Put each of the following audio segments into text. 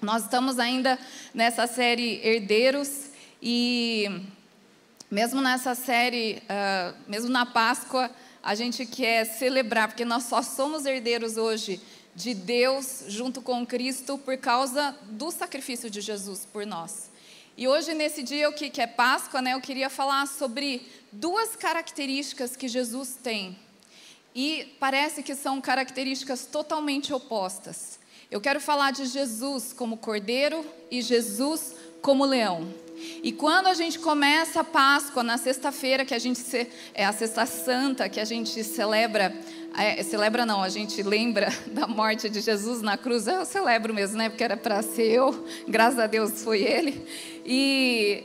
Nós estamos ainda nessa série Herdeiros e mesmo nessa série, uh, mesmo na Páscoa, a gente quer celebrar, porque nós só somos herdeiros hoje de Deus junto com Cristo por causa do sacrifício de Jesus por nós. E hoje, nesse dia que é Páscoa, né, eu queria falar sobre duas características que Jesus tem. E parece que são características totalmente opostas. Eu quero falar de Jesus como cordeiro e Jesus como leão. E quando a gente começa a Páscoa, na sexta-feira, que a gente é a sexta santa, que a gente celebra, é, celebra não, a gente lembra da morte de Jesus na cruz, eu celebro mesmo, né? Porque era para ser eu, graças a Deus foi ele. E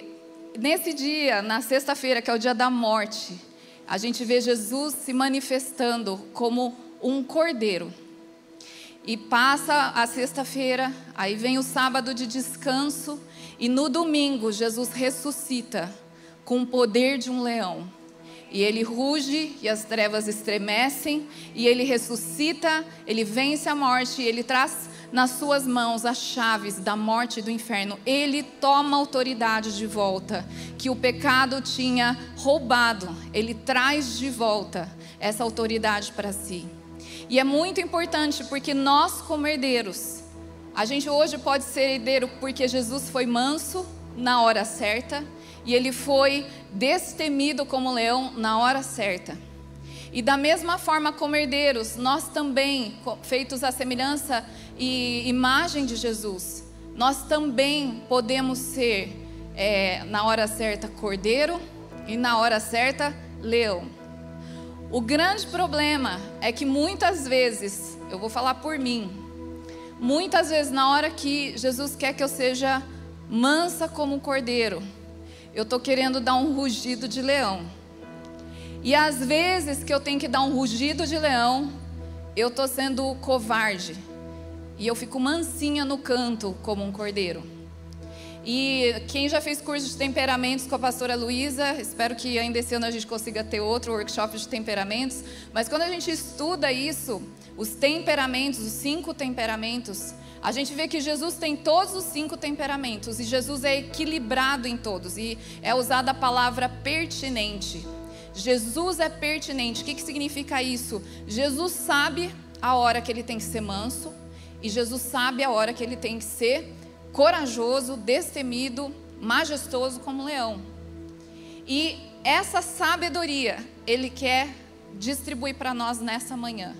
nesse dia, na sexta-feira, que é o dia da morte, a gente vê Jesus se manifestando como um cordeiro. E passa a sexta-feira, aí vem o sábado de descanso, e no domingo Jesus ressuscita com o poder de um leão. E ele ruge e as trevas estremecem, e ele ressuscita, ele vence a morte, e ele traz nas suas mãos as chaves da morte e do inferno. Ele toma autoridade de volta, que o pecado tinha roubado, ele traz de volta essa autoridade para si. E é muito importante porque nós, como herdeiros, a gente hoje pode ser herdeiro porque Jesus foi manso na hora certa e ele foi destemido como leão na hora certa. E da mesma forma como herdeiros, nós também, feitos à semelhança e imagem de Jesus, nós também podemos ser, é, na hora certa, cordeiro e na hora certa, leão. O grande problema é que muitas vezes, eu vou falar por mim, muitas vezes na hora que Jesus quer que eu seja mansa como um cordeiro, eu estou querendo dar um rugido de leão. E às vezes que eu tenho que dar um rugido de leão, eu estou sendo covarde. E eu fico mansinha no canto como um cordeiro. E quem já fez curso de temperamentos com a pastora Luísa, espero que ainda esse ano a gente consiga ter outro workshop de temperamentos. Mas quando a gente estuda isso, os temperamentos, os cinco temperamentos, a gente vê que Jesus tem todos os cinco temperamentos e Jesus é equilibrado em todos. E é usada a palavra pertinente. Jesus é pertinente. O que, que significa isso? Jesus sabe a hora que ele tem que ser manso e Jesus sabe a hora que ele tem que ser corajoso, destemido, majestoso como leão. E essa sabedoria ele quer distribuir para nós nessa manhã.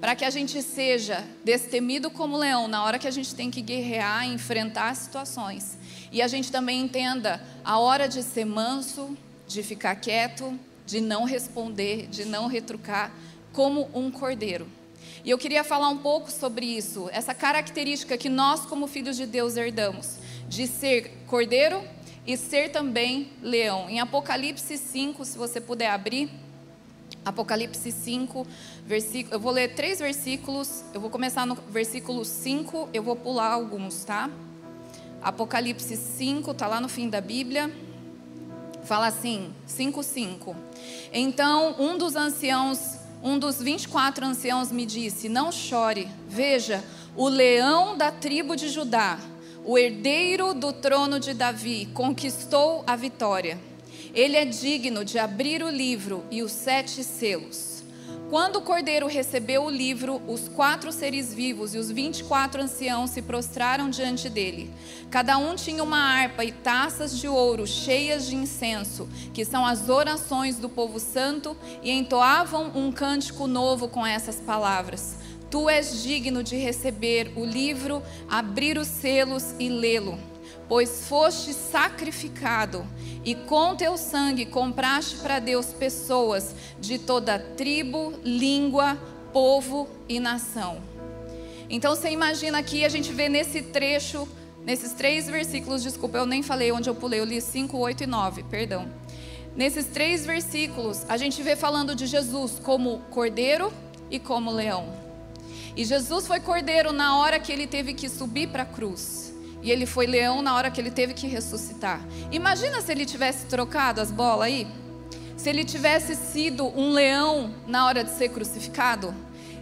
Para que a gente seja destemido como leão na hora que a gente tem que guerrear, enfrentar situações. E a gente também entenda a hora de ser manso, de ficar quieto, de não responder, de não retrucar, como um cordeiro. E eu queria falar um pouco sobre isso, essa característica que nós, como filhos de Deus, herdamos, de ser cordeiro e ser também leão. Em Apocalipse 5, se você puder abrir, Apocalipse 5, versículo, eu vou ler três versículos, eu vou começar no versículo 5, eu vou pular alguns, tá? Apocalipse 5, está lá no fim da Bíblia. Fala assim, 5:5. Então, um dos anciãos um dos 24 anciãos me disse: Não chore, veja, o leão da tribo de Judá, o herdeiro do trono de Davi, conquistou a vitória. Ele é digno de abrir o livro e os sete selos. Quando o cordeiro recebeu o livro, os quatro seres vivos e os vinte e quatro anciãos se prostraram diante dele. Cada um tinha uma harpa e taças de ouro cheias de incenso, que são as orações do povo santo, e entoavam um cântico novo com essas palavras: Tu és digno de receber o livro, abrir os selos e lê-lo pois foste sacrificado e com teu sangue compraste para Deus pessoas de toda tribo, língua, povo e nação. Então você imagina aqui, a gente vê nesse trecho, nesses três versículos, desculpa, eu nem falei onde eu pulei, eu li 5, 8 e 9, perdão. Nesses três versículos, a gente vê falando de Jesus como cordeiro e como leão. E Jesus foi cordeiro na hora que ele teve que subir para a cruz. E ele foi leão na hora que ele teve que ressuscitar. Imagina se ele tivesse trocado as bolas aí? Se ele tivesse sido um leão na hora de ser crucificado?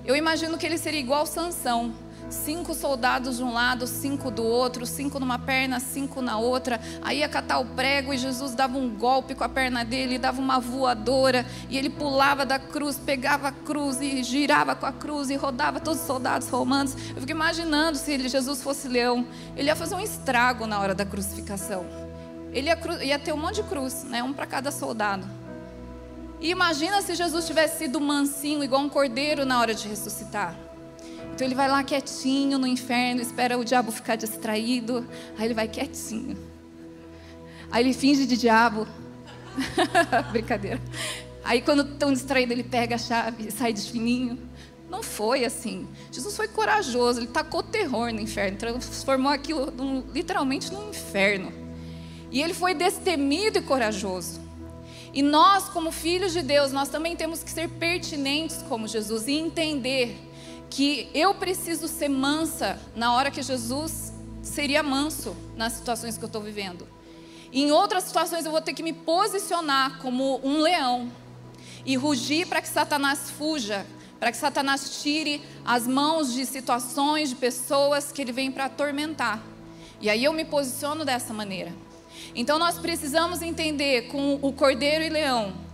Eu imagino que ele seria igual Sansão. Cinco soldados de um lado, cinco do outro, cinco numa perna, cinco na outra. Aí ia catar o prego e Jesus dava um golpe com a perna dele, dava uma voadora, e ele pulava da cruz, pegava a cruz e girava com a cruz e rodava todos os soldados romanos. Eu fico imaginando se ele, Jesus fosse leão, ele ia fazer um estrago na hora da crucificação. Ele ia, ia ter um monte de cruz, né? um para cada soldado. E imagina se Jesus tivesse sido mansinho, igual um cordeiro na hora de ressuscitar. Então ele vai lá quietinho no inferno, espera o diabo ficar distraído, aí ele vai quietinho. Aí ele finge de diabo. Brincadeira. Aí quando estão distraídos, ele pega a chave e sai de fininho. Não foi assim. Jesus foi corajoso, ele tacou terror no inferno, transformou aquilo literalmente num inferno. E ele foi destemido e corajoso. E nós, como filhos de Deus, nós também temos que ser pertinentes como Jesus e entender que eu preciso ser mansa na hora que Jesus seria manso nas situações que eu estou vivendo. Em outras situações eu vou ter que me posicionar como um leão e rugir para que Satanás fuja, para que Satanás tire as mãos de situações, de pessoas que ele vem para atormentar. E aí eu me posiciono dessa maneira. Então nós precisamos entender com o cordeiro e leão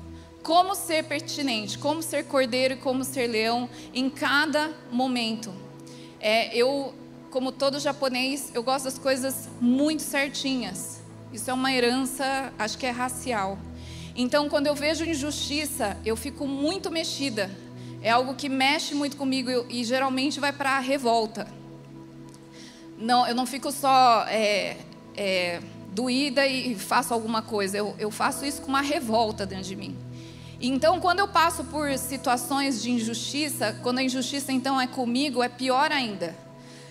como ser pertinente, como ser cordeiro e como ser leão em cada momento. É, eu, como todo japonês, eu gosto das coisas muito certinhas. Isso é uma herança, acho que é racial. Então, quando eu vejo injustiça, eu fico muito mexida. É algo que mexe muito comigo e, e geralmente vai para a revolta. Não, eu não fico só é, é, doída e faço alguma coisa. Eu, eu faço isso com uma revolta dentro de mim. Então, quando eu passo por situações de injustiça, quando a injustiça então é comigo, é pior ainda.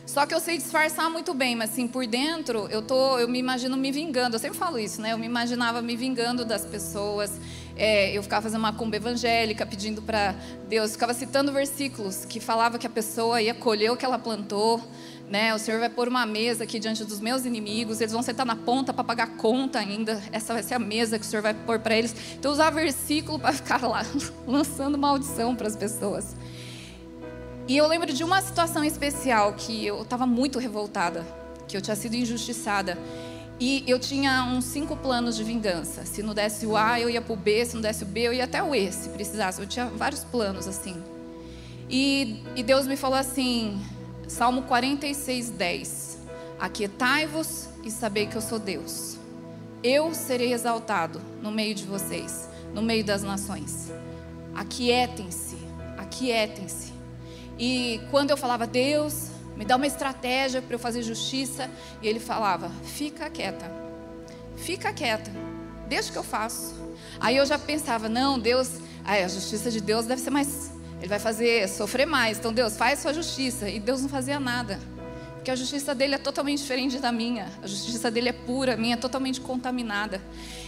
Só que eu sei disfarçar muito bem, mas assim, por dentro, eu, tô, eu me imagino me vingando. Eu sempre falo isso, né? Eu me imaginava me vingando das pessoas. É, eu ficava fazendo uma cumba evangélica, pedindo para Deus, ficava citando versículos que falava que a pessoa ia colher o que ela plantou né? O Senhor vai pôr uma mesa aqui diante dos meus inimigos, eles vão sentar na ponta para pagar conta ainda. Essa vai ser a mesa que o Senhor vai pôr para eles. Então, usar versículo para ficar lá lançando maldição para as pessoas. E eu lembro de uma situação especial que eu estava muito revoltada, que eu tinha sido injustiçada. E eu tinha uns cinco planos de vingança. Se não desse o A, eu ia para o B. Se não desse o B, eu ia até o E, se precisasse. Eu tinha vários planos assim. E, e Deus me falou assim: Salmo 46, 10. Aquietai-vos e sabei que eu sou Deus. Eu serei exaltado no meio de vocês, no meio das nações. Aquietem-se, aquietem-se. E quando eu falava, Deus, me dá uma estratégia para eu fazer justiça, e ele falava, fica quieta, fica quieta, deixa que eu faço. Aí eu já pensava, não, Deus, a justiça de Deus deve ser mais ele vai fazer sofrer mais. Então, Deus, faz sua justiça. E Deus não fazia nada. Porque a justiça dele é totalmente diferente da minha. A justiça dele é pura, a minha é totalmente contaminada.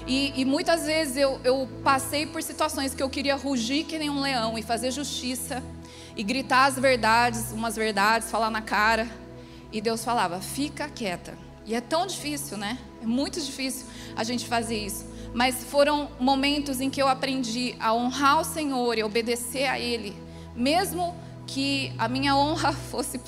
E, e muitas vezes eu, eu passei por situações que eu queria rugir que nem um leão e fazer justiça. E gritar as verdades, umas verdades, falar na cara. E Deus falava, fica quieta. E é tão difícil, né? É muito difícil a gente fazer isso mas foram momentos em que eu aprendi a honrar o Senhor e obedecer a Ele mesmo que a minha honra fosse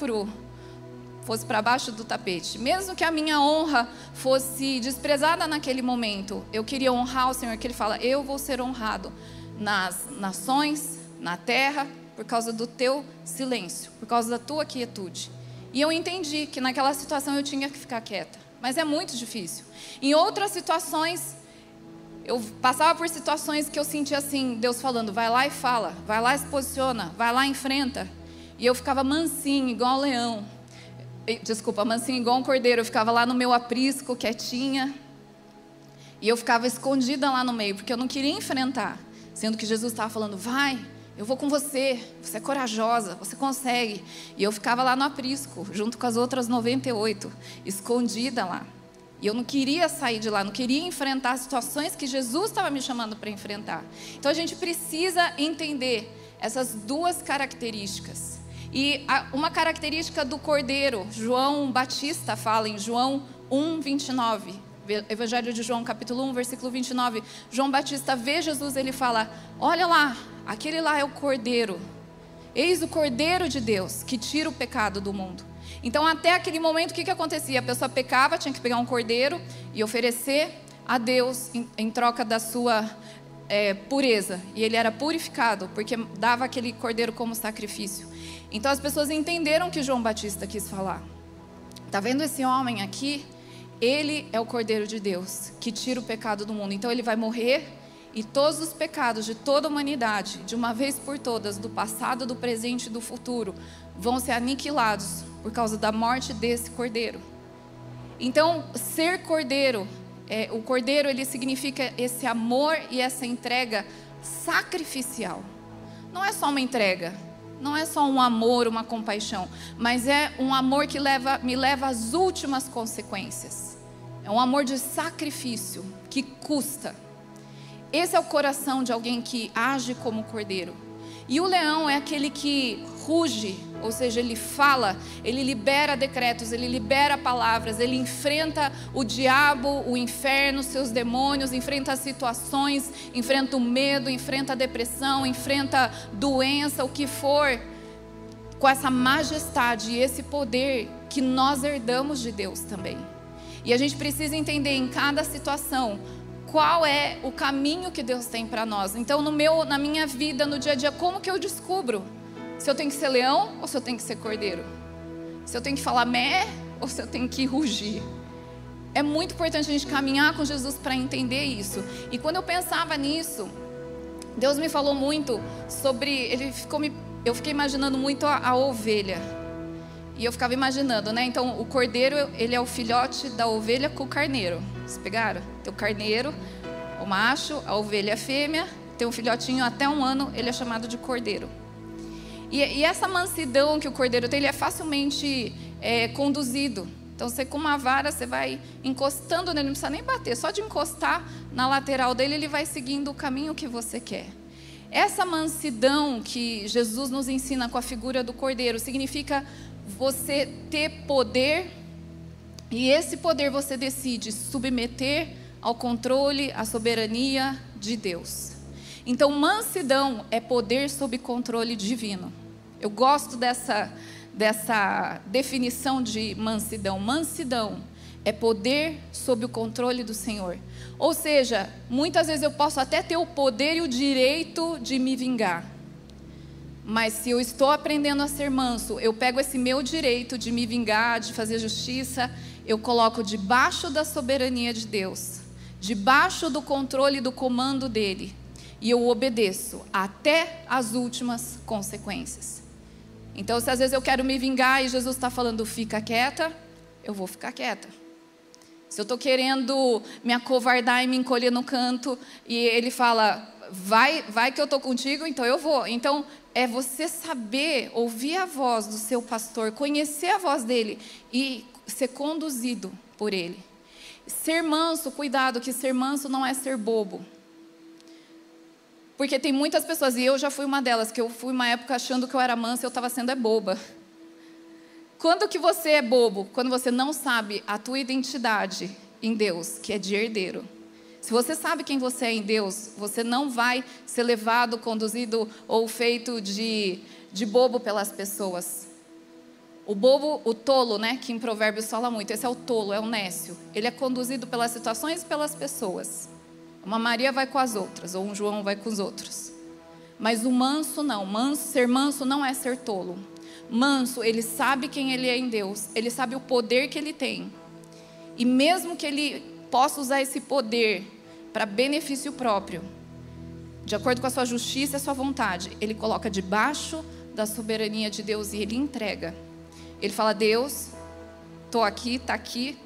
fosse para baixo do tapete, mesmo que a minha honra fosse desprezada naquele momento, eu queria honrar o Senhor, que Ele fala: Eu vou ser honrado nas nações, na terra, por causa do teu silêncio, por causa da tua quietude. E eu entendi que naquela situação eu tinha que ficar quieta, mas é muito difícil. Em outras situações, eu passava por situações que eu sentia assim, Deus falando, vai lá e fala, vai lá e se posiciona, vai lá e enfrenta. E eu ficava mansinho, igual um leão. Desculpa, mansinho igual um cordeiro. Eu ficava lá no meu aprisco, quietinha. E eu ficava escondida lá no meio, porque eu não queria enfrentar. Sendo que Jesus estava falando, vai, eu vou com você, você é corajosa, você consegue. E eu ficava lá no aprisco, junto com as outras 98, escondida lá. E eu não queria sair de lá, não queria enfrentar situações que Jesus estava me chamando para enfrentar. Então a gente precisa entender essas duas características. E uma característica do cordeiro, João Batista fala em João 1, 29. Evangelho de João, capítulo 1, versículo 29. João Batista vê Jesus, ele fala: Olha lá, aquele lá é o cordeiro. Eis o cordeiro de Deus que tira o pecado do mundo. Então, até aquele momento, o que, que acontecia? A pessoa pecava, tinha que pegar um cordeiro e oferecer a Deus em, em troca da sua é, pureza. E ele era purificado, porque dava aquele cordeiro como sacrifício. Então, as pessoas entenderam que João Batista quis falar. Está vendo esse homem aqui? Ele é o cordeiro de Deus que tira o pecado do mundo. Então, ele vai morrer e todos os pecados de toda a humanidade, de uma vez por todas, do passado, do presente e do futuro, vão ser aniquilados por causa da morte desse cordeiro. Então, ser cordeiro, é, o cordeiro ele significa esse amor e essa entrega sacrificial. Não é só uma entrega, não é só um amor, uma compaixão, mas é um amor que leva, me leva às últimas consequências. É um amor de sacrifício que custa. Esse é o coração de alguém que age como cordeiro. E o leão é aquele que ruge, ou seja, ele fala, ele libera decretos, ele libera palavras, ele enfrenta o diabo, o inferno, seus demônios, enfrenta situações, enfrenta o medo, enfrenta a depressão, enfrenta doença, o que for, com essa majestade e esse poder que nós herdamos de Deus também. E a gente precisa entender em cada situação qual é o caminho que Deus tem para nós. Então, no meu, na minha vida, no dia a dia, como que eu descubro se eu tenho que ser leão ou se eu tenho que ser cordeiro? Se eu tenho que falar mé ou se eu tenho que rugir? É muito importante a gente caminhar com Jesus para entender isso. E quando eu pensava nisso, Deus me falou muito sobre, ele ficou me, eu fiquei imaginando muito a, a ovelha. E eu ficava imaginando, né? Então, o cordeiro, ele é o filhote da ovelha com o carneiro. Vocês pegaram? Tem o carneiro, o macho, a ovelha a fêmea, tem um filhotinho até um ano, ele é chamado de cordeiro. E, e essa mansidão que o cordeiro tem, ele é facilmente é, conduzido. Então, você com uma vara, você vai encostando nele, não precisa nem bater, só de encostar na lateral dele, ele vai seguindo o caminho que você quer. Essa mansidão que Jesus nos ensina com a figura do cordeiro significa você ter poder e esse poder você decide submeter ao controle, à soberania de Deus. Então, mansidão é poder sob controle divino. Eu gosto dessa, dessa definição de mansidão. Mansidão é poder sob o controle do Senhor. Ou seja, muitas vezes eu posso até ter o poder e o direito de me vingar. Mas se eu estou aprendendo a ser manso, eu pego esse meu direito de me vingar, de fazer justiça, eu coloco debaixo da soberania de Deus, debaixo do controle e do comando dele, e eu obedeço até as últimas consequências. Então, se às vezes eu quero me vingar e Jesus está falando, fica quieta, eu vou ficar quieta. Se eu estou querendo me acovardar e me encolher no canto, e ele fala, vai, vai que eu estou contigo, então eu vou. Então, é você saber ouvir a voz do seu pastor, conhecer a voz dele e ser conduzido por ele. Ser manso, cuidado, que ser manso não é ser bobo. Porque tem muitas pessoas, e eu já fui uma delas, que eu fui uma época achando que eu era mansa e eu estava sendo é boba. Quando que você é bobo? Quando você não sabe a tua identidade em Deus, que é de herdeiro. Se você sabe quem você é em Deus, você não vai ser levado, conduzido ou feito de, de bobo pelas pessoas. O bobo, o tolo, né, que em Provérbios fala muito, esse é o tolo, é o nécio. Ele é conduzido pelas situações e pelas pessoas. Uma Maria vai com as outras, ou um João vai com os outros. Mas o manso não. Manso, ser manso não é ser tolo. Manso, ele sabe quem ele é em Deus, ele sabe o poder que ele tem. E mesmo que ele possa usar esse poder para benefício próprio, de acordo com a sua justiça e a sua vontade, ele coloca debaixo da soberania de Deus e ele entrega. Ele fala: Deus, estou aqui, está aqui,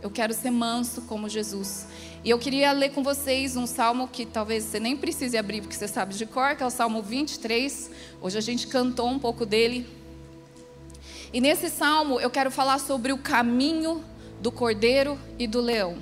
eu quero ser manso como Jesus. E eu queria ler com vocês um salmo que talvez você nem precise abrir, porque você sabe de cor, que é o Salmo 23. Hoje a gente cantou um pouco dele. E nesse salmo eu quero falar sobre o caminho do cordeiro e do leão.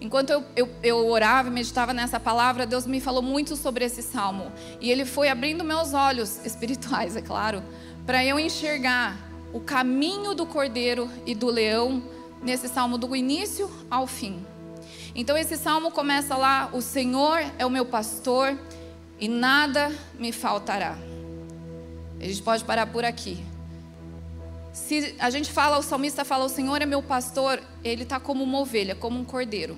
Enquanto eu, eu, eu orava e meditava nessa palavra, Deus me falou muito sobre esse salmo. E Ele foi abrindo meus olhos espirituais, é claro, para eu enxergar o caminho do cordeiro e do leão nesse salmo do início ao fim. Então esse salmo começa lá: O Senhor é o meu pastor e nada me faltará. A gente pode parar por aqui. Se a gente fala, o salmista fala, o Senhor é meu pastor, ele está como uma ovelha, como um cordeiro.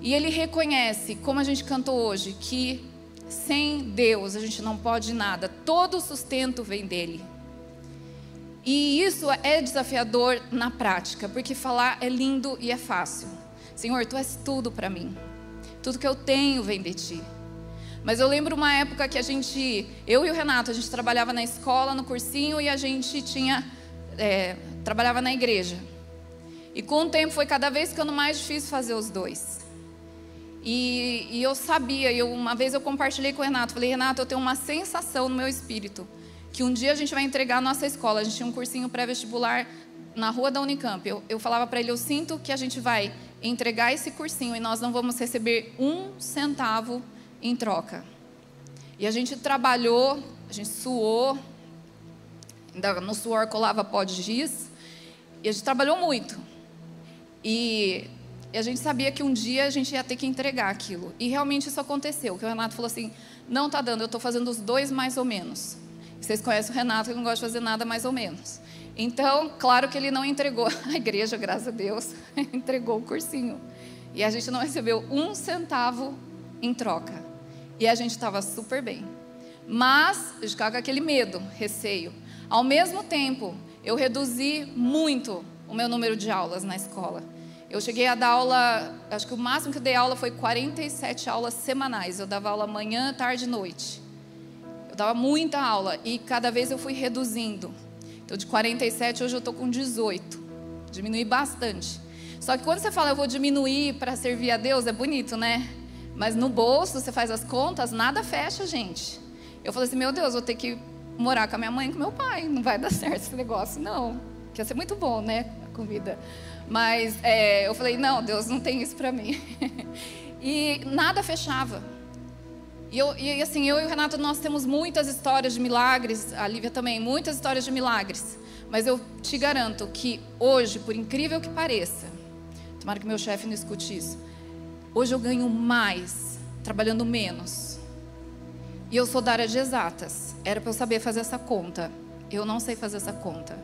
E ele reconhece, como a gente cantou hoje, que sem Deus a gente não pode nada, todo sustento vem dele. E isso é desafiador na prática, porque falar é lindo e é fácil. Senhor, tu és tudo para mim. Tudo que eu tenho vem de ti. Mas eu lembro uma época que a gente, eu e o Renato, a gente trabalhava na escola, no cursinho e a gente tinha, é, trabalhava na igreja. E com o tempo foi cada vez ficando mais difícil fazer os dois. E, e eu sabia, eu, uma vez eu compartilhei com o Renato, falei, Renato, eu tenho uma sensação no meu espírito que um dia a gente vai entregar a nossa escola. A gente tinha um cursinho pré-vestibular na rua da Unicamp. Eu, eu falava para ele, eu sinto que a gente vai entregar esse cursinho e nós não vamos receber um centavo em troca. E a gente trabalhou, a gente suou, no suor colava pó de giz, e a gente trabalhou muito. E, a gente sabia que um dia a gente ia ter que entregar aquilo. E realmente isso aconteceu, que o Renato falou assim, não está dando, eu estou fazendo os dois mais ou menos. Vocês conhecem o Renato, que não gosta de fazer nada mais ou menos. Então, claro que ele não entregou a igreja, graças a Deus, entregou o cursinho. E a gente não recebeu um centavo em troca. E a gente estava super bem. Mas eu ficava com aquele medo, receio. Ao mesmo tempo, eu reduzi muito o meu número de aulas na escola. Eu cheguei a dar aula, acho que o máximo que eu dei aula foi 47 aulas semanais. Eu dava aula manhã, tarde e noite. Eu dava muita aula e cada vez eu fui reduzindo. Então, de 47, hoje eu estou com 18. Diminui bastante. Só que quando você fala eu vou diminuir para servir a Deus, é bonito, né? Mas no bolso, você faz as contas, nada fecha, gente. Eu falei assim, meu Deus, vou ter que morar com a minha mãe e com meu pai. Não vai dar certo esse negócio, não. Que ia ser muito bom, né? A comida. Mas é, eu falei, não, Deus não tem isso para mim. e nada fechava. E, eu, e assim, eu e o Renato, nós temos muitas histórias de milagres, a Lívia também, muitas histórias de milagres. Mas eu te garanto que hoje, por incrível que pareça, tomara que meu chefe não escute isso, Hoje eu ganho mais trabalhando menos. E eu sou da área de exatas. Era para eu saber fazer essa conta. Eu não sei fazer essa conta.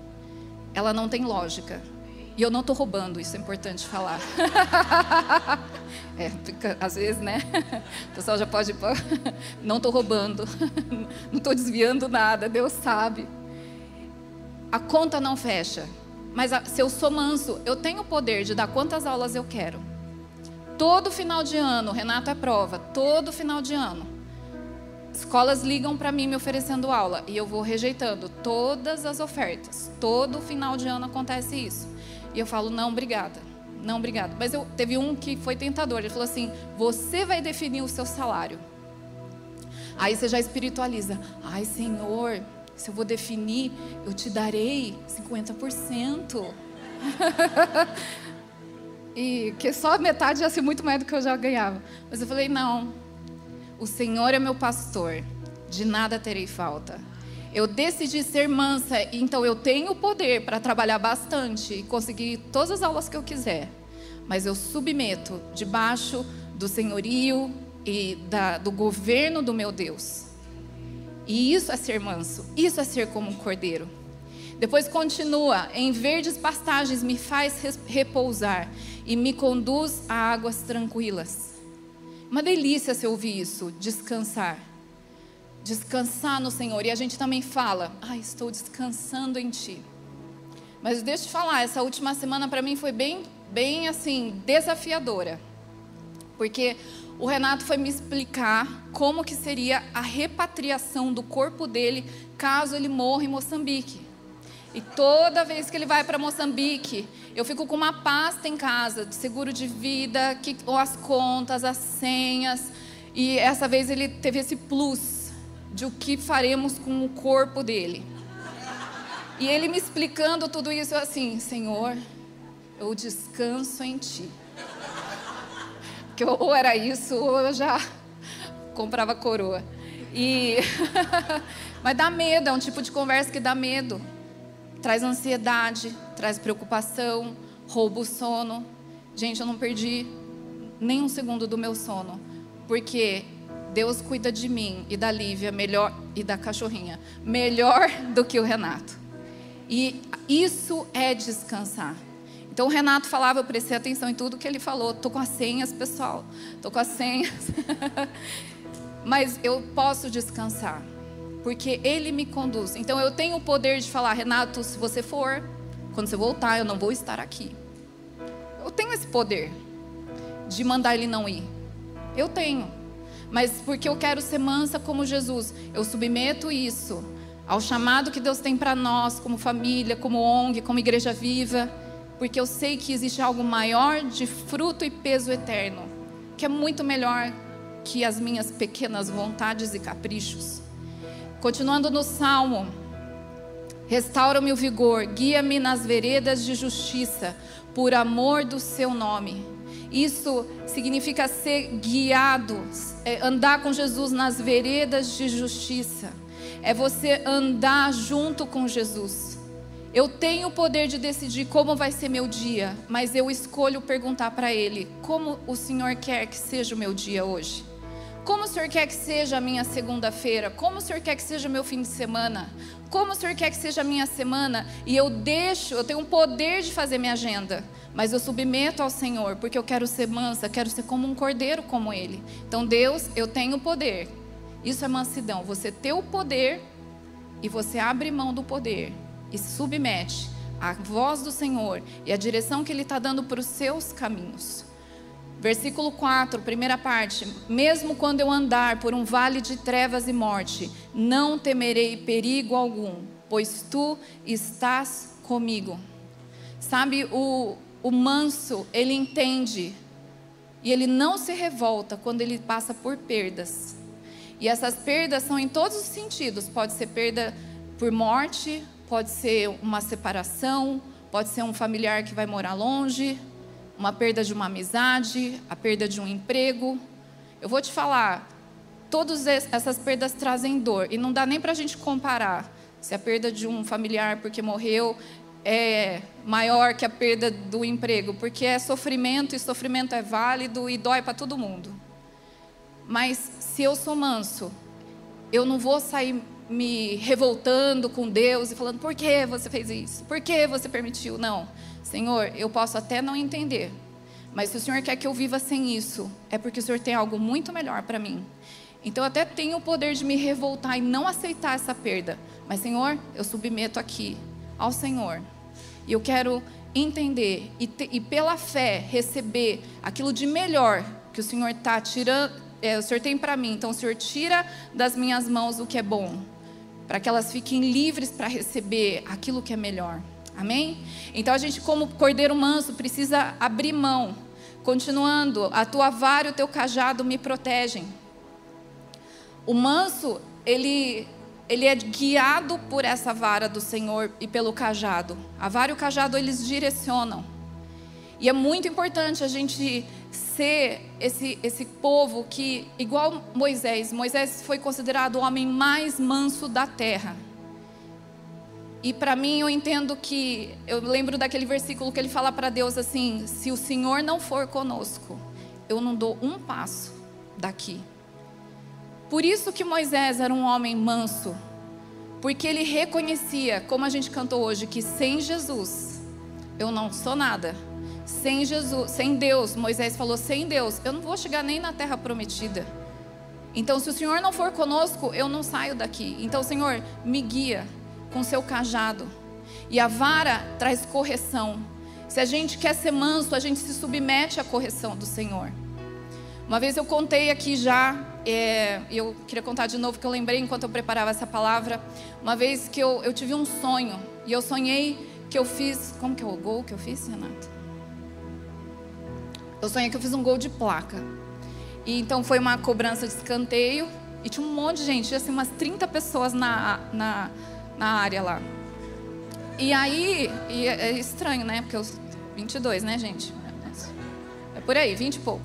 Ela não tem lógica. E eu não estou roubando, isso é importante falar. é, às vezes, né? O pessoal já pode. Não estou roubando. Não estou desviando nada, Deus sabe. A conta não fecha. Mas se eu sou manso, eu tenho o poder de dar quantas aulas eu quero. Todo final de ano, Renato é prova, todo final de ano. Escolas ligam para mim me oferecendo aula e eu vou rejeitando todas as ofertas. Todo final de ano acontece isso. E eu falo, não, obrigada. Não, obrigada. Mas eu teve um que foi tentador. Ele falou assim: você vai definir o seu salário. Aí você já espiritualiza. Ai, Senhor, se eu vou definir, eu te darei 50%. e que só metade ia ser muito mais do que eu já ganhava. Mas eu falei: não, o Senhor é meu pastor, de nada terei falta. Eu decidi ser mansa, então eu tenho o poder para trabalhar bastante e conseguir todas as aulas que eu quiser. Mas eu submeto debaixo do senhorio e da, do governo do meu Deus. E isso é ser manso, isso é ser como um cordeiro. Depois continua: em verdes pastagens me faz repousar e me conduz a águas tranquilas. Uma delícia se ouvir isso, descansar. Descansar no Senhor. E a gente também fala: ah, estou descansando em Ti. Mas deixa eu te falar, essa última semana para mim foi bem, bem assim, desafiadora. Porque o Renato foi me explicar como que seria a repatriação do corpo dele caso ele morra em Moçambique. E toda vez que ele vai para Moçambique, eu fico com uma pasta em casa de seguro de vida, que, ou as contas, as senhas. E essa vez ele teve esse plus de o que faremos com o corpo dele. E ele me explicando tudo isso assim, Senhor, eu descanso em Ti. Porque ou era isso, ou eu já comprava coroa. E mas dá medo, é um tipo de conversa que dá medo traz ansiedade, traz preocupação, rouba o sono. Gente, eu não perdi nem um segundo do meu sono, porque Deus cuida de mim e da Lívia melhor e da cachorrinha melhor do que o Renato. E isso é descansar. Então o Renato falava, eu prestei atenção em tudo que ele falou. Tô com as senhas, pessoal. Tô com as senhas. Mas eu posso descansar, porque ele me conduz. Então eu tenho o poder de falar, Renato, se você for, quando você voltar, eu não vou estar aqui. Eu tenho esse poder de mandar ele não ir. Eu tenho. Mas porque eu quero ser mansa como Jesus, eu submeto isso ao chamado que Deus tem para nós, como família, como ONG, como igreja viva, porque eu sei que existe algo maior de fruto e peso eterno, que é muito melhor que as minhas pequenas vontades e caprichos. Continuando no salmo, restaura-me o vigor, guia-me nas veredas de justiça, por amor do seu nome. Isso significa ser guiado, é andar com Jesus nas veredas de justiça. É você andar junto com Jesus. Eu tenho o poder de decidir como vai ser meu dia, mas eu escolho perguntar para Ele: como o Senhor quer que seja o meu dia hoje? Como o Senhor quer que seja a minha segunda-feira? Como o Senhor quer que seja o meu fim de semana? Como o Senhor quer que seja a minha semana? E eu deixo, eu tenho o poder de fazer minha agenda, mas eu submeto ao Senhor, porque eu quero ser mansa, quero ser como um cordeiro como Ele. Então, Deus, eu tenho poder. Isso é mansidão. Você ter o poder e você abre mão do poder e se submete à voz do Senhor e à direção que Ele está dando para os seus caminhos. Versículo 4, primeira parte: Mesmo quando eu andar por um vale de trevas e morte, não temerei perigo algum, pois tu estás comigo. Sabe, o, o manso, ele entende e ele não se revolta quando ele passa por perdas. E essas perdas são em todos os sentidos: pode ser perda por morte, pode ser uma separação, pode ser um familiar que vai morar longe uma perda de uma amizade, a perda de um emprego. Eu vou te falar, todas essas perdas trazem dor e não dá nem para a gente comparar se a perda de um familiar porque morreu é maior que a perda do emprego, porque é sofrimento e sofrimento é válido e dói para todo mundo. Mas se eu sou manso, eu não vou sair me revoltando com Deus e falando: por que você fez isso? Por que você permitiu? Não. Senhor, eu posso até não entender, mas se o Senhor quer que eu viva sem isso, é porque o Senhor tem algo muito melhor para mim. Então eu até tenho o poder de me revoltar e não aceitar essa perda, mas Senhor, eu submeto aqui ao Senhor. E eu quero entender e, te, e pela fé receber aquilo de melhor que o Senhor está tirando, é, o Senhor tem para mim. Então o Senhor tira das minhas mãos o que é bom, para que elas fiquem livres para receber aquilo que é melhor. Amém? Então a gente, como cordeiro manso, precisa abrir mão. Continuando, a tua vara e o teu cajado me protegem. O manso, ele, ele é guiado por essa vara do Senhor e pelo cajado. A vara e o cajado, eles direcionam. E é muito importante a gente ser esse, esse povo que, igual Moisés, Moisés foi considerado o homem mais manso da terra. E para mim eu entendo que eu lembro daquele versículo que ele fala para Deus assim: se o Senhor não for conosco, eu não dou um passo daqui. Por isso que Moisés era um homem manso, porque ele reconhecia, como a gente cantou hoje, que sem Jesus eu não sou nada. Sem Jesus, sem Deus, Moisés falou: sem Deus, eu não vou chegar nem na terra prometida. Então, se o Senhor não for conosco, eu não saio daqui. Então, Senhor, me guia com seu cajado. E a vara traz correção. Se a gente quer ser manso, a gente se submete à correção do Senhor. Uma vez eu contei aqui já, é, eu queria contar de novo, que eu lembrei enquanto eu preparava essa palavra. Uma vez que eu, eu tive um sonho, e eu sonhei que eu fiz. Como que é o gol que eu fiz, Renato? Eu sonhei que eu fiz um gol de placa. E então foi uma cobrança de escanteio, e tinha um monte de gente, tinha assim, umas 30 pessoas na, na, na área lá. E aí, e é, é estranho, né? Porque os 22, né, gente? É por aí, 20 e pouco.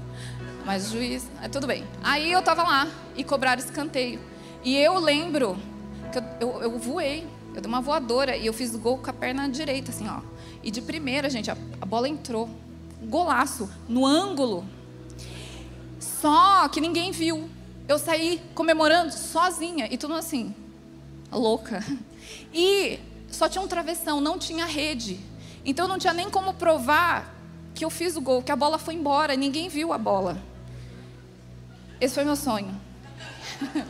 Mas o juiz, é tudo bem. Aí eu tava lá e cobraram escanteio. E eu lembro que eu, eu, eu voei, eu dei uma voadora e eu fiz gol com a perna direita, assim, ó. E de primeira, gente, a, a bola entrou. Golaço, no ângulo. Só que ninguém viu. Eu saí comemorando sozinha e tudo assim, louca. E só tinha um travessão, não tinha rede. Então não tinha nem como provar que eu fiz o gol, que a bola foi embora, ninguém viu a bola. Esse foi meu sonho.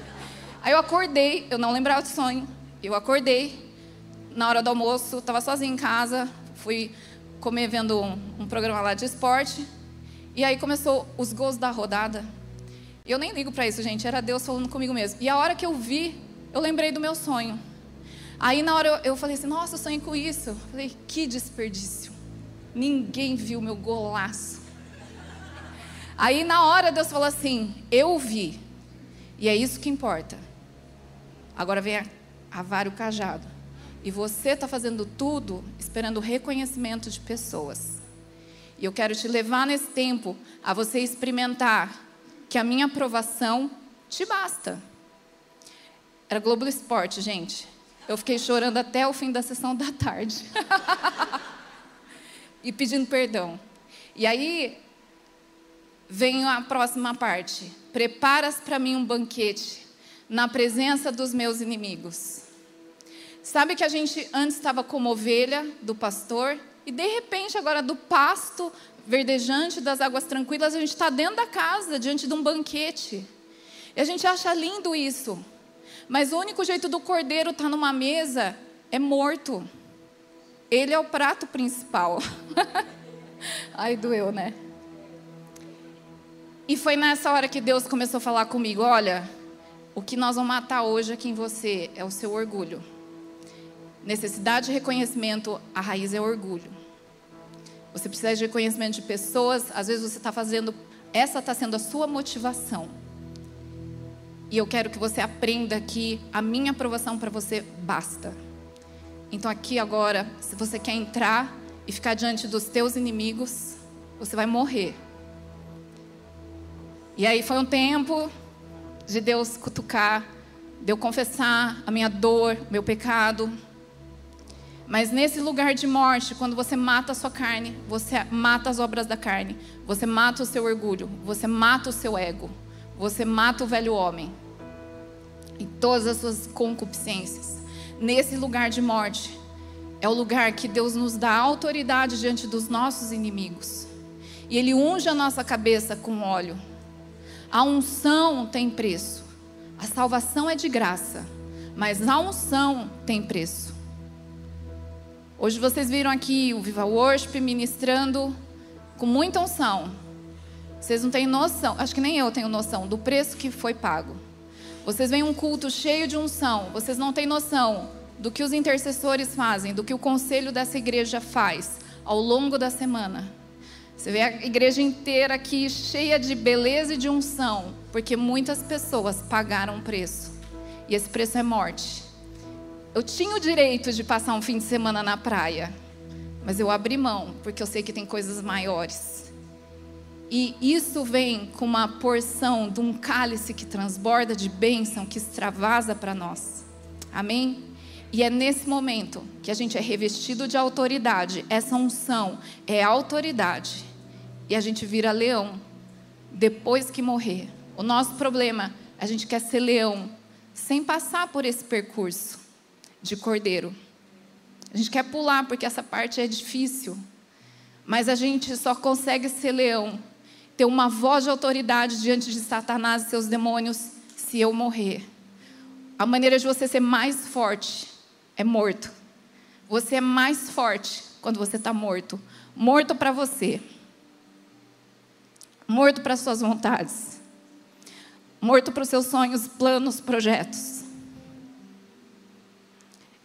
Aí eu acordei, eu não lembrava do sonho. Eu acordei na hora do almoço, estava sozinha em casa, fui comer vendo um, um, programa lá de esporte. E aí começou os gols da rodada. Eu nem ligo para isso, gente, era Deus falando comigo mesmo. E a hora que eu vi, eu lembrei do meu sonho. Aí na hora eu, eu falei assim, nossa, eu sonhei com isso. Eu falei, que desperdício. Ninguém viu meu golaço. Aí na hora Deus falou assim, eu vi. E é isso que importa. Agora vem a, a vara o cajado. E você está fazendo tudo esperando o reconhecimento de pessoas. E eu quero te levar nesse tempo a você experimentar que a minha aprovação te basta. Era Globo Esporte, gente. Eu fiquei chorando até o fim da sessão da tarde. e pedindo perdão. E aí vem a próxima parte. Preparas para mim um banquete na presença dos meus inimigos. Sabe que a gente antes estava como ovelha do pastor e de repente agora do pasto verdejante das águas tranquilas a gente está dentro da casa diante de um banquete. E a gente acha lindo isso. Mas o único jeito do cordeiro estar tá numa mesa é morto. Ele é o prato principal. Ai, doeu, né? E foi nessa hora que Deus começou a falar comigo: olha, o que nós vamos matar hoje aqui em você é o seu orgulho. Necessidade de reconhecimento, a raiz é orgulho. Você precisa de reconhecimento de pessoas, às vezes você está fazendo, essa está sendo a sua motivação. E eu quero que você aprenda que a minha aprovação para você basta. Então aqui agora, se você quer entrar e ficar diante dos teus inimigos, você vai morrer. E aí foi um tempo de Deus cutucar, de eu confessar a minha dor, meu pecado. Mas nesse lugar de morte, quando você mata a sua carne, você mata as obras da carne, você mata o seu orgulho, você mata o seu ego. Você mata o velho homem e todas as suas concupiscências. Nesse lugar de morte, é o lugar que Deus nos dá autoridade diante dos nossos inimigos. E Ele unge a nossa cabeça com óleo. A unção tem preço. A salvação é de graça, mas a unção tem preço. Hoje vocês viram aqui o Viva Worship ministrando com muita unção. Vocês não têm noção, acho que nem eu tenho noção do preço que foi pago. Vocês veem um culto cheio de unção, vocês não têm noção do que os intercessores fazem, do que o conselho dessa igreja faz ao longo da semana. Você vê a igreja inteira aqui cheia de beleza e de unção, porque muitas pessoas pagaram um preço. E esse preço é morte. Eu tinha o direito de passar um fim de semana na praia, mas eu abri mão, porque eu sei que tem coisas maiores. E isso vem com uma porção de um cálice que transborda de bênção, que extravasa para nós. Amém? E é nesse momento que a gente é revestido de autoridade. Essa unção é autoridade. E a gente vira leão depois que morrer. O nosso problema, a gente quer ser leão sem passar por esse percurso de cordeiro. A gente quer pular porque essa parte é difícil. Mas a gente só consegue ser leão ter uma voz de autoridade diante de Satanás e seus demônios se eu morrer. A maneira de você ser mais forte é morto. Você é mais forte quando você está morto. Morto para você. Morto para suas vontades. Morto para os seus sonhos, planos, projetos.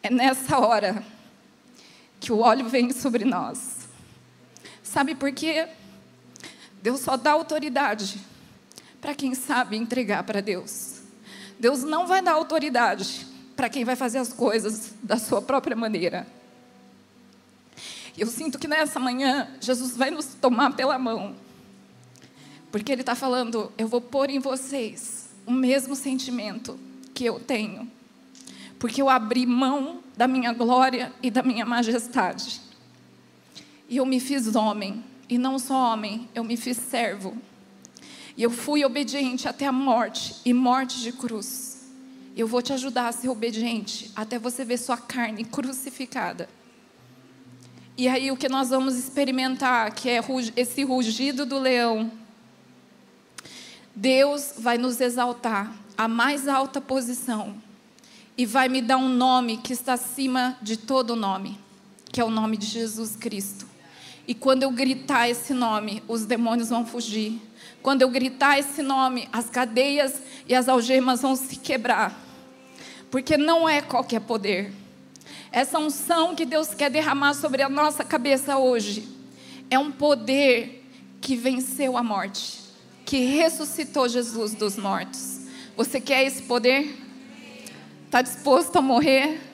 É nessa hora que o óleo vem sobre nós. Sabe por quê? Deus só dá autoridade para quem sabe entregar para Deus. Deus não vai dar autoridade para quem vai fazer as coisas da sua própria maneira. Eu sinto que nessa manhã Jesus vai nos tomar pela mão, porque Ele está falando: eu vou pôr em vocês o mesmo sentimento que eu tenho, porque eu abri mão da minha glória e da minha majestade, e eu me fiz homem e não só homem, eu me fiz servo. E eu fui obediente até a morte e morte de cruz. Eu vou te ajudar a ser obediente até você ver sua carne crucificada. E aí o que nós vamos experimentar, que é esse rugido do leão. Deus vai nos exaltar à mais alta posição e vai me dar um nome que está acima de todo nome, que é o nome de Jesus Cristo. E quando eu gritar esse nome, os demônios vão fugir. Quando eu gritar esse nome, as cadeias e as algemas vão se quebrar. Porque não é qualquer poder. Essa unção que Deus quer derramar sobre a nossa cabeça hoje é um poder que venceu a morte, que ressuscitou Jesus dos mortos. Você quer esse poder? Está disposto a morrer?